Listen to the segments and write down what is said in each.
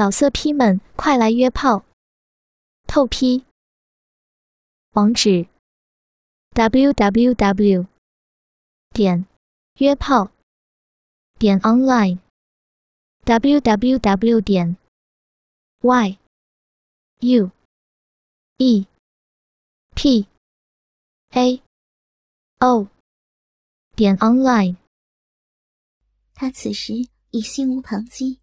老色批们，快来约炮！透批。网址：w w w 点约炮点 online w w w 点 y u e p a o 点 online。他此时已心无旁骛，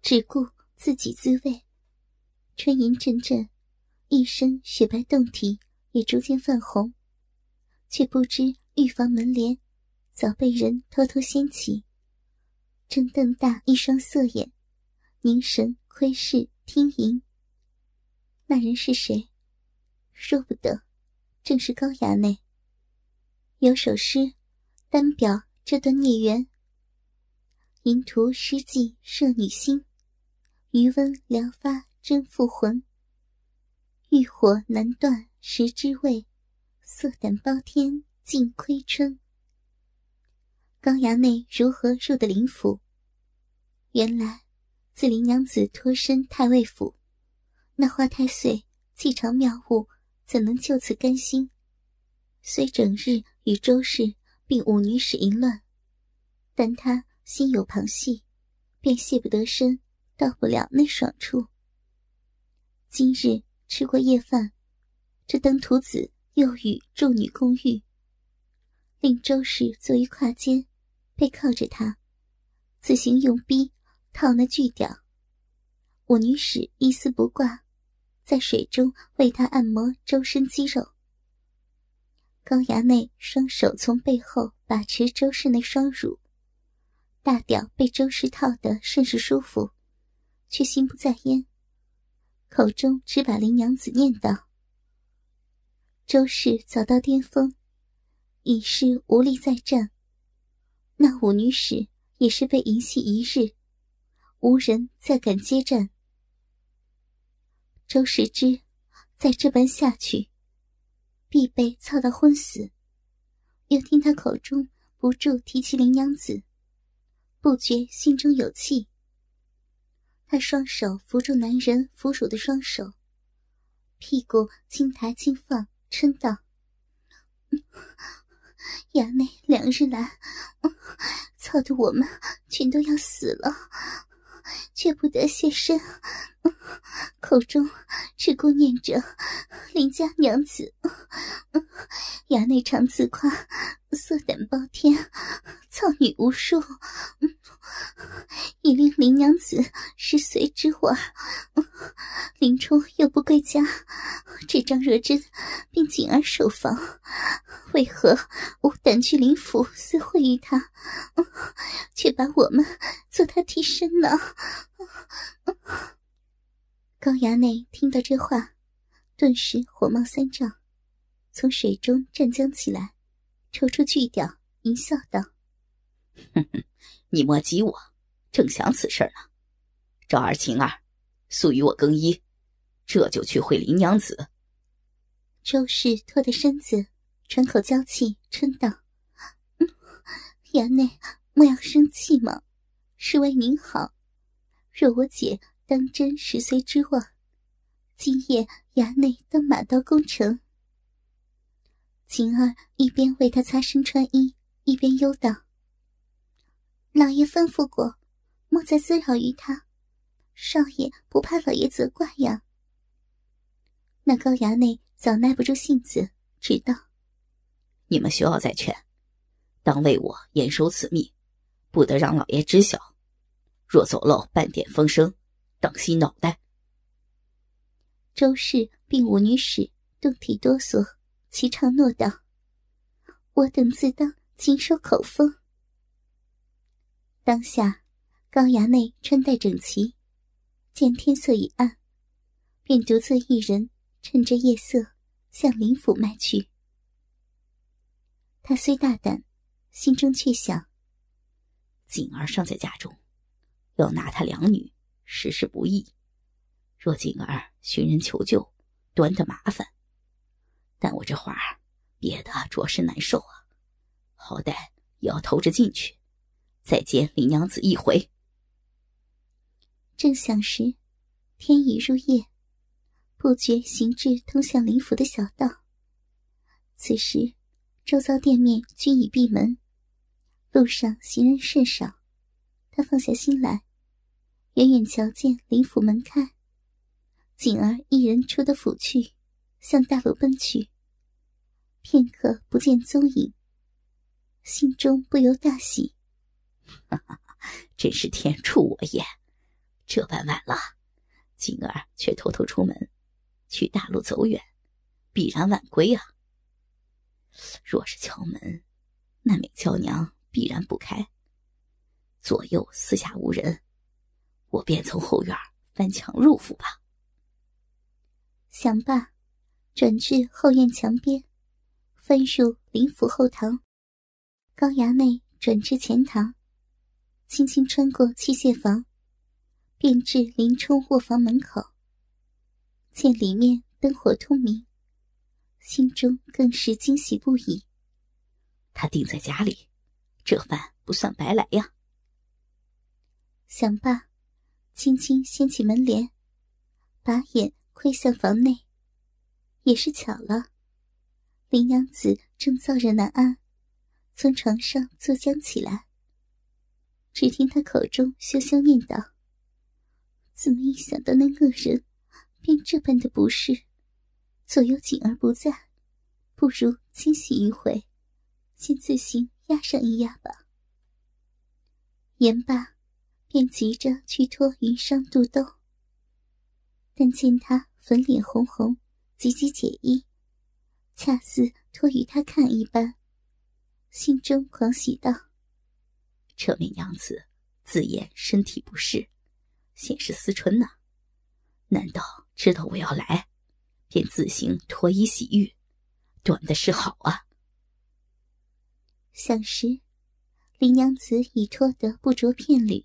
只顾自己滋味。春吟阵阵，一身雪白胴体也逐渐泛红，却不知预防门帘早被人偷偷掀起，正瞪大一双色眼，凝神窥视听吟。那人是谁？说不得，正是高衙内。有首诗，单表这段孽缘：淫徒诗妓摄女心，余温疗发真复魂。欲火难断时之味，色胆包天尽亏春。高衙内如何入得林府？原来，自林娘子脱身太尉府。那花太岁气场妙物，怎能就此甘心？虽整日与周氏并五女使淫乱，但他心有旁系，便泄不得身，到不了那爽处。今日吃过夜饭，这登徒子又与众女共浴，令周氏坐于胯间，背靠着他，自行用逼套那巨屌。五女使一丝不挂。在水中为他按摩周身肌肉。高衙内双手从背后把持周氏那双乳，大屌被周氏套得甚是舒服，却心不在焉，口中只把林娘子念叨。周氏早到巅峰，已是无力再战。那五女使也是被淫戏一日，无人再敢接战。周世之，再这般下去，必被操到昏死。又听他口中不住提起林娘子，不觉心中有气。他双手扶住男人扶乳的双手，屁股轻抬轻放，嗔道：“衙内两日来，操得我们全都要死了。”却不得现身，口中只顾念着邻家娘子，衙内常自夸色胆包天，操女无数，已令林娘子是随之我。林冲又不归家，这张若真并锦儿守房，为何无胆去林府私会于他，却把我们做他替身呢？高衙内听到这话，顿时火冒三丈，从水中站将起来，抽出巨屌，淫笑道：“哼哼，你莫急我，正想此事呢。赵二、晴儿，速与我更衣，这就去会林娘子。”周氏拖着身子，喘口娇气，嗔道：“衙内莫要生气嘛，是为您好。”若我姐当真十岁之望，今夜衙内当马到功成。晴儿一边为他擦身穿衣，一边忧道：“老爷吩咐过，莫再滋扰于他。少爷不怕老爷责怪呀？”那高衙内早耐不住性子，只道：“你们休要再劝，当为我严守此密，不得让老爷知晓。”若走漏半点风声，当息脑袋。周氏并五女使动体哆嗦，齐唱诺道：“我等自当谨守口风。”当下，高衙内穿戴整齐，见天色已暗，便独自一人趁着夜色向林府迈去。他虽大胆，心中却想：锦儿尚在家中。要拿他两女，实是不易。若锦儿寻人求救，端的麻烦。但我这话憋得着实难受啊！好歹也要偷着进去，再见林娘子一回。正想时，天已入夜，不觉行至通向灵府的小道。此时，周遭店面均已闭门，路上行人甚少。他放下心来，远远瞧见林府门开，锦儿一人出的府去，向大路奔去。片刻不见踪影，心中不由大喜，哈哈，真是天助我也！这般晚了，锦儿却偷偷出门，去大路走远，必然晚归啊。若是敲门，那美娇娘必然不开。左右四下无人，我便从后院翻墙入府吧。想罢，转至后院墙边，翻入林府后堂。高衙内转至前堂，轻轻穿过器械房。便至林冲卧房门口，见里面灯火通明，心中更是惊喜不已。他定在家里，这饭不算白来呀。想罢，轻轻掀起门帘，把眼窥向房内。也是巧了，林娘子正燥热难安，从床上坐僵起来。只听她口中羞羞念道。怎么一想到那恶人，便这般的不适？左右景儿不在，不如清洗一回，先自行压上一压吧。言罢，便急着去脱云裳肚兜。但见他粉脸红红，急急解衣，恰似脱与他看一般，心中狂喜道：“这美娘子自言身体不适。”显是思春呢？难道知道我要来，便自行脱衣洗浴，短的是好啊！想时，林娘子已脱得不着片缕，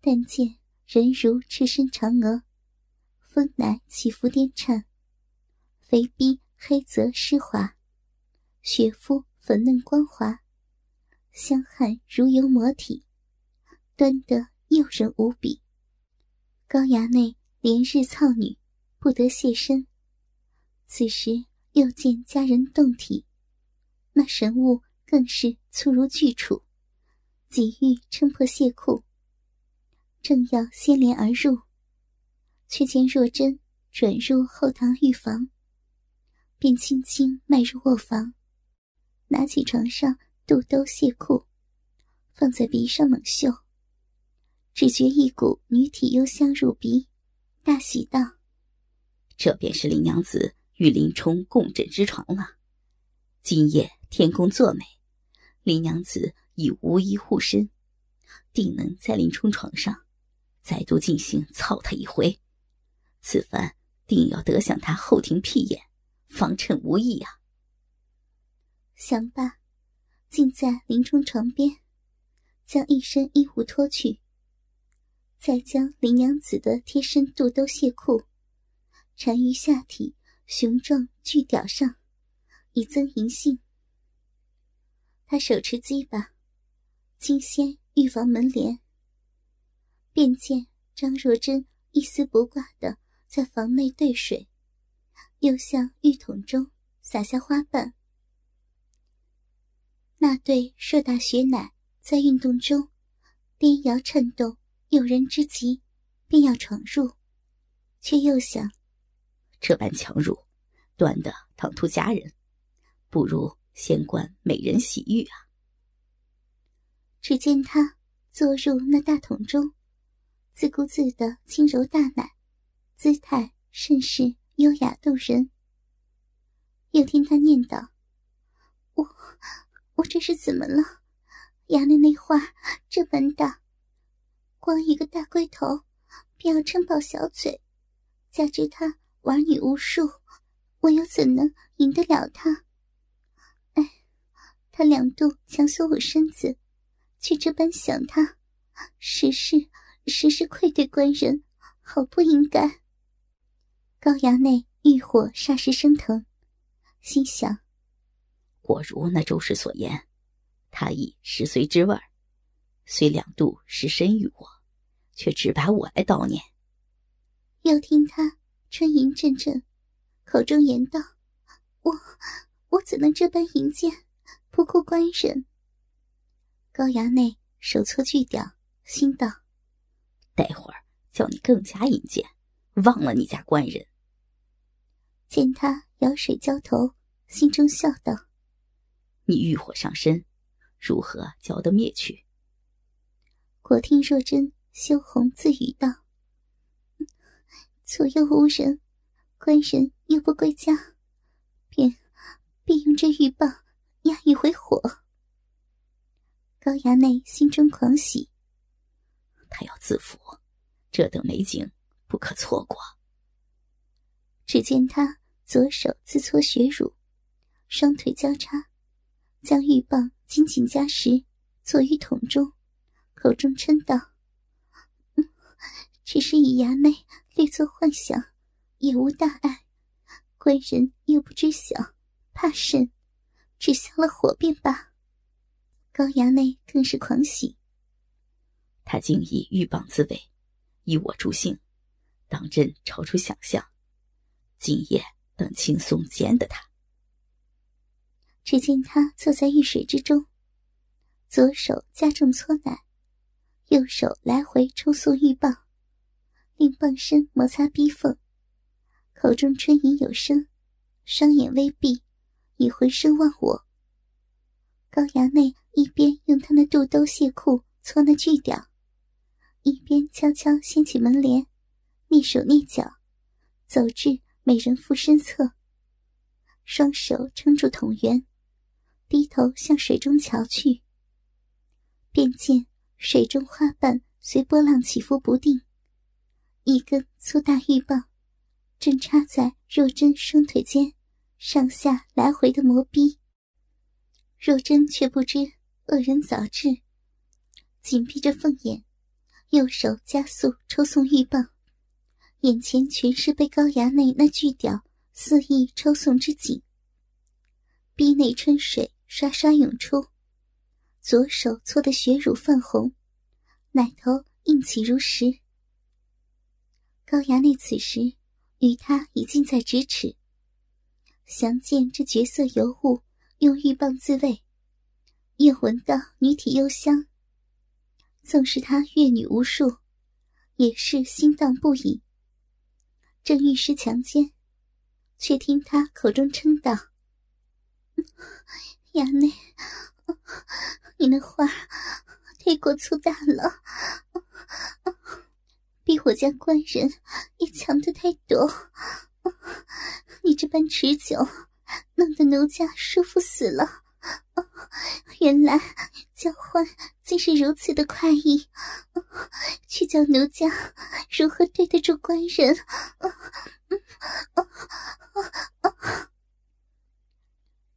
但见人如赤身嫦娥，风乃起伏颠颤，肥逼黑泽湿滑，雪肤粉嫩光滑，香汗如油抹体，端得。诱人无比。高衙内连日操女，不得卸身。此时又见佳人动体，那神物更是粗如巨杵，急欲撑破卸裤，正要掀帘而入，却见若真转入后堂浴房，便轻轻迈入卧房，拿起床上肚兜卸裤，放在鼻上猛嗅。只觉一股女体幽香入鼻，大喜道：“这便是林娘子与林冲共枕之床了。今夜天公作美，林娘子已无衣护身，定能在林冲床上再度进行操他一回。此番定要得享他后庭屁眼，方称无益啊！”想罢，竟在林冲床边，将一身衣物脱去。再将林娘子的贴身肚兜亵裤缠于下体雄壮巨屌上，以增淫性。他手持鸡巴，惊掀玉房门帘，便见张若珍一丝不挂的在房内兑水，又向浴桶中洒下花瓣。那对硕大雪奶在运动中颠摇颤动。有人之急，便要闯入，却又想：这般强入，断的唐突佳人，不如先观美人洗浴啊！只见他坐入那大桶中，自顾自的轻柔大奶，姿态甚是优雅动人。又听他念叨：“我我这是怎么了？衙内那话这般大。”光一个大龟头，便要撑爆小嘴，加之他玩女无数，我又怎能赢得了他？哎，他两度强索我身子，却这般想他，实是实是愧对官人，好不应该。高衙内欲火霎时升腾，心想：果如那周氏所言，他已十岁之味儿。虽两度失身于我，却只把我来悼念。又听他春吟阵阵，口中言道：“我我怎能这般淫贱，不顾官人？”高衙内手搓巨屌，心道：“待会儿叫你更加引荐，忘了你家官人。”见他舀水浇头，心中笑道：“你欲火上身，如何浇得灭去？”我听若真羞红自语道。左右无人，官人又不归家，便便用这玉棒压一回火。高衙内心中狂喜，他要自缚，这等美景不可错过。只见他左手自搓血乳，双腿交叉，将玉棒紧紧夹实，坐于桶中，口中嗔道：“只是以衙内。”略作幻想，也无大碍。官人又不知晓，怕甚？只消了火便罢。高衙内更是狂喜。他竟以玉棒自慰，以我助兴，当真超出想象。今夜等轻松奸得他。只见他坐在浴水之中，左手加重搓奶，右手来回抽送玉棒。令棒身摩擦逼缝，口中春吟有声，双眼微闭，以浑身忘我。高衙内一边用他那肚兜卸裤搓那巨屌，一边悄悄掀起门帘，蹑手蹑脚，走至美人妇身侧，双手撑住桶圆，低头向水中瞧去，便见水中花瓣随波浪起伏不定。一根粗大玉棒，正插在若真双腿间，上下来回的磨逼。若真却不知恶人早至，紧闭着凤眼，右手加速抽送玉棒，眼前全是被高衙内那巨屌肆意抽送之景。逼内春水刷刷涌出，左手搓得血乳泛红，奶头硬起如石。高衙内此时与他已近在咫尺，详见这绝色尤物用玉棒自慰，又闻到女体幽香。纵是他阅女无数，也是心荡不已。正欲施强奸，却听他口中称道：“衙内，你那话太过粗大了。”比我家官人也强得太多，你这般持久，弄得奴家舒服死了。原来交换竟是如此的快意，去叫奴家如何对得住官人？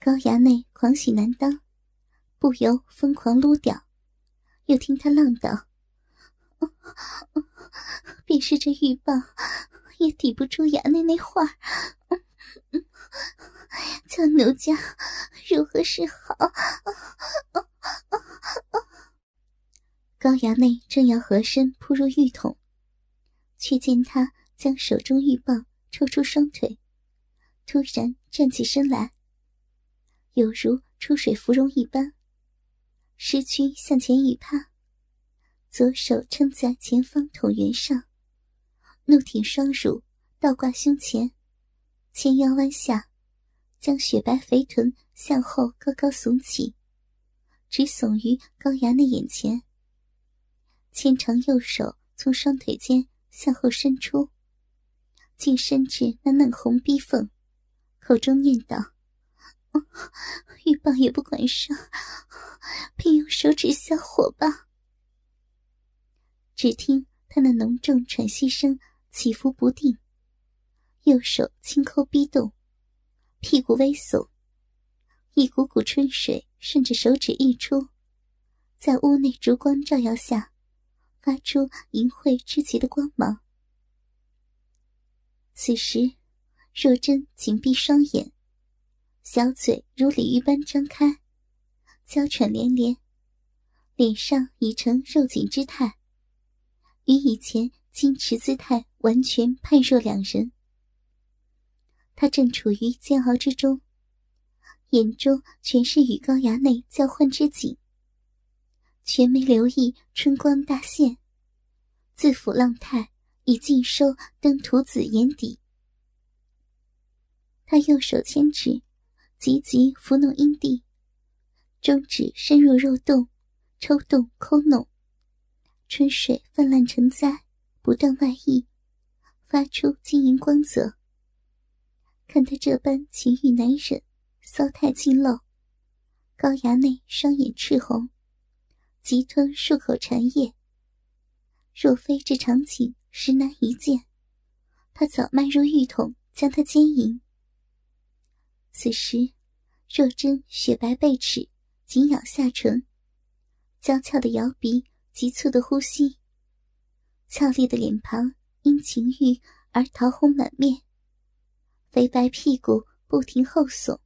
高衙内狂喜难当，不由疯狂撸掉，又听他浪道。便是这玉棒，也抵不住衙内那话叫奴家如何是好？高衙内正要合身扑入浴桶，却见他将手中玉棒抽出双腿，突然站起身来，有如出水芙蓉一般，失躯向前一趴。左手撑在前方桶圆上，怒挺双乳，倒挂胸前，前腰弯下，将雪白肥臀向后高高耸起，直耸于高衙内眼前。纤长右手从双腿间向后伸出，竟伸至那嫩红逼缝，口中念道：“玉棒也不管上，便用手指消火吧。”只听他那浓重喘息声起伏不定，右手轻抠逼洞，屁股微耸，一股股春水顺着手指溢出，在屋内烛光照耀下，发出淫秽之极的光芒。此时，若真紧闭双眼，小嘴如鲤鱼般张开，娇喘连连，脸上已成肉紧之态。与以前矜持姿态完全判若两人。他正处于煎熬之中，眼中全是与高衙内交换之景，全没留意春光大现，自抚浪态已尽收登徒子眼底。他右手牵指，急急抚弄阴蒂，中指深入肉洞，抽动抠弄。春水泛滥成灾，不断外溢，发出晶莹光泽。看他这般情欲难忍，骚态尽露，高衙内双眼赤红，急吞数口馋液。若非这场景实难一见，他早迈入浴桶将他奸淫。此时，若真雪白背齿紧咬下唇，娇俏的摇鼻。急促的呼吸，俏丽的脸庞因情欲而桃红满面，肥白屁股不停后耸，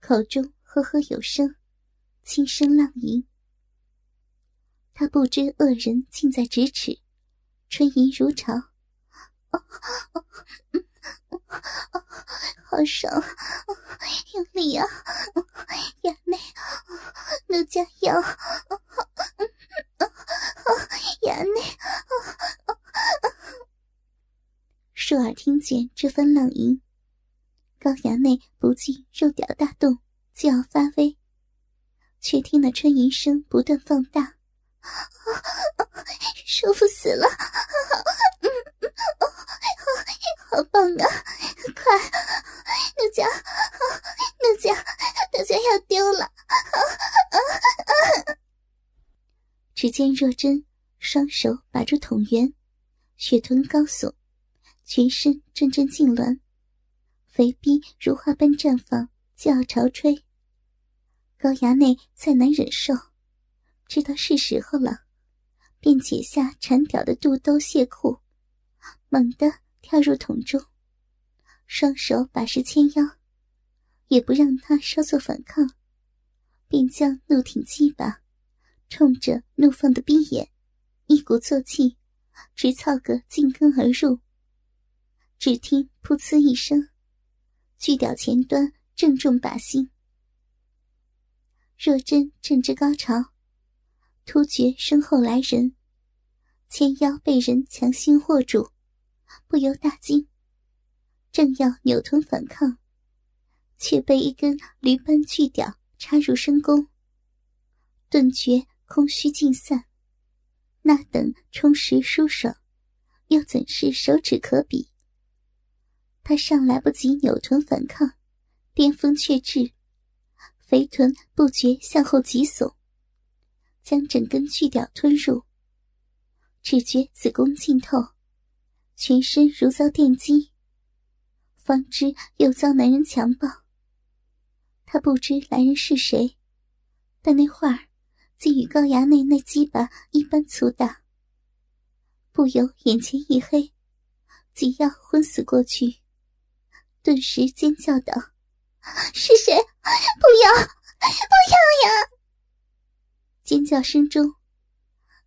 口中呵呵有声，轻声浪吟。他不知恶人近在咫尺，春吟如潮，好爽，用力啊，衙内，奴家要。衙内，舒耳听见这番浪吟，高衙内不禁肉屌大动，就要发威，却听那春吟声不断放大，舒服死了，好棒啊！快，奴家，奴家，奴家要丢了！只见若真双手把住桶圆，血臀高耸，全身阵阵痉挛，肥逼如花般绽放，就要朝吹。高衙内再难忍受，知道是时候了，便解下缠屌的肚兜亵裤，猛地跳入桶中，双手把持牵腰，也不让他稍作反抗，便将怒挺鸡巴。冲着怒放的逼眼，一鼓作气，直操个进根而入。只听“噗呲”一声，巨屌前端正中靶心。若真正值高潮，突觉身后来人，纤腰被人强行握住，不由大惊，正要扭臀反抗，却被一根驴般巨屌插入深宫，顿觉。空虚尽散，那等充实舒爽，又怎是手指可比？他尚来不及扭臀反抗，巅峰却至，肥臀不觉向后急耸，将整根巨屌吞入。只觉子宫浸透，全身如遭电击，方知又遭男人强暴。他不知来人是谁，但那会儿。竟与高衙内那鸡巴一般粗大，不由眼前一黑，即要昏死过去，顿时尖叫道：“是谁？不要，不要呀！”尖叫声中，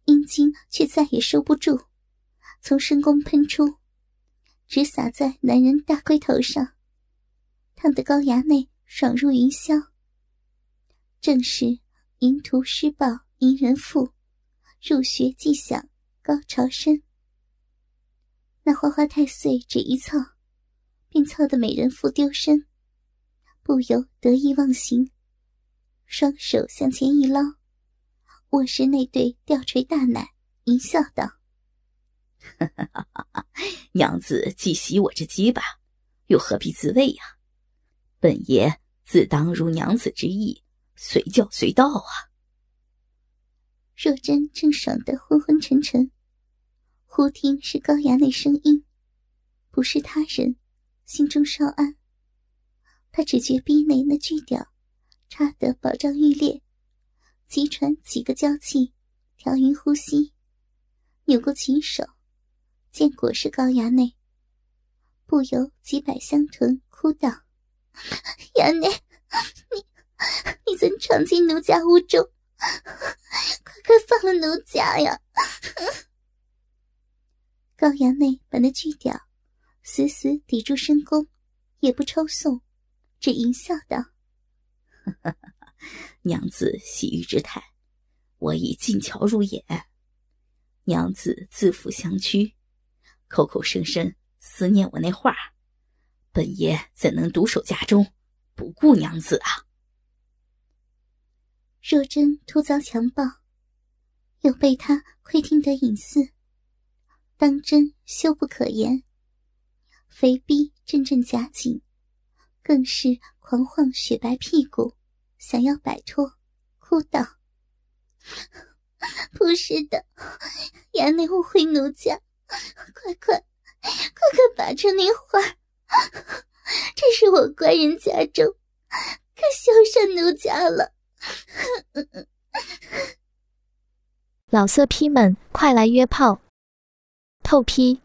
阴茎却再也收不住，从深宫喷出，直洒在男人大龟头上，烫得高衙内爽入云霄。正是。淫徒施暴，淫人妇，入学即响，高潮深。那花花太岁只一操，便操得美人妇丢身，不由得意忘形，双手向前一捞，卧室那对吊垂大奶，淫笑道：“娘子既喜我这鸡巴，又何必自慰呀？本爷自当如娘子之意。”随叫随到啊！若真正爽得昏昏沉沉，忽听是高衙内声音，不是他人，心中稍安。他只觉逼内那巨屌插得保障欲裂，急喘几个娇气，调匀呼吸，扭过琴手，见果是高衙内，不由几百香臀，哭道：“衙内，你……”你怎闯进奴家屋中？快快放了奴家呀！高衙内把那巨屌死死抵住深宫，也不抽送，只淫笑道：“娘子洗浴之态，我已尽瞧入眼。娘子自负相屈，口口声声思念我那话，本爷怎能独守家中，不顾娘子啊？”若真突遭强暴，又被他窥听得隐私，当真羞不可言。肥逼阵阵夹紧，更是狂晃雪白屁股，想要摆脱，哭道：“不是的，衙内误会奴家，快快快快拔出那花这是我官人家中，可羞上奴家了。”老色批们，快来约炮！透批。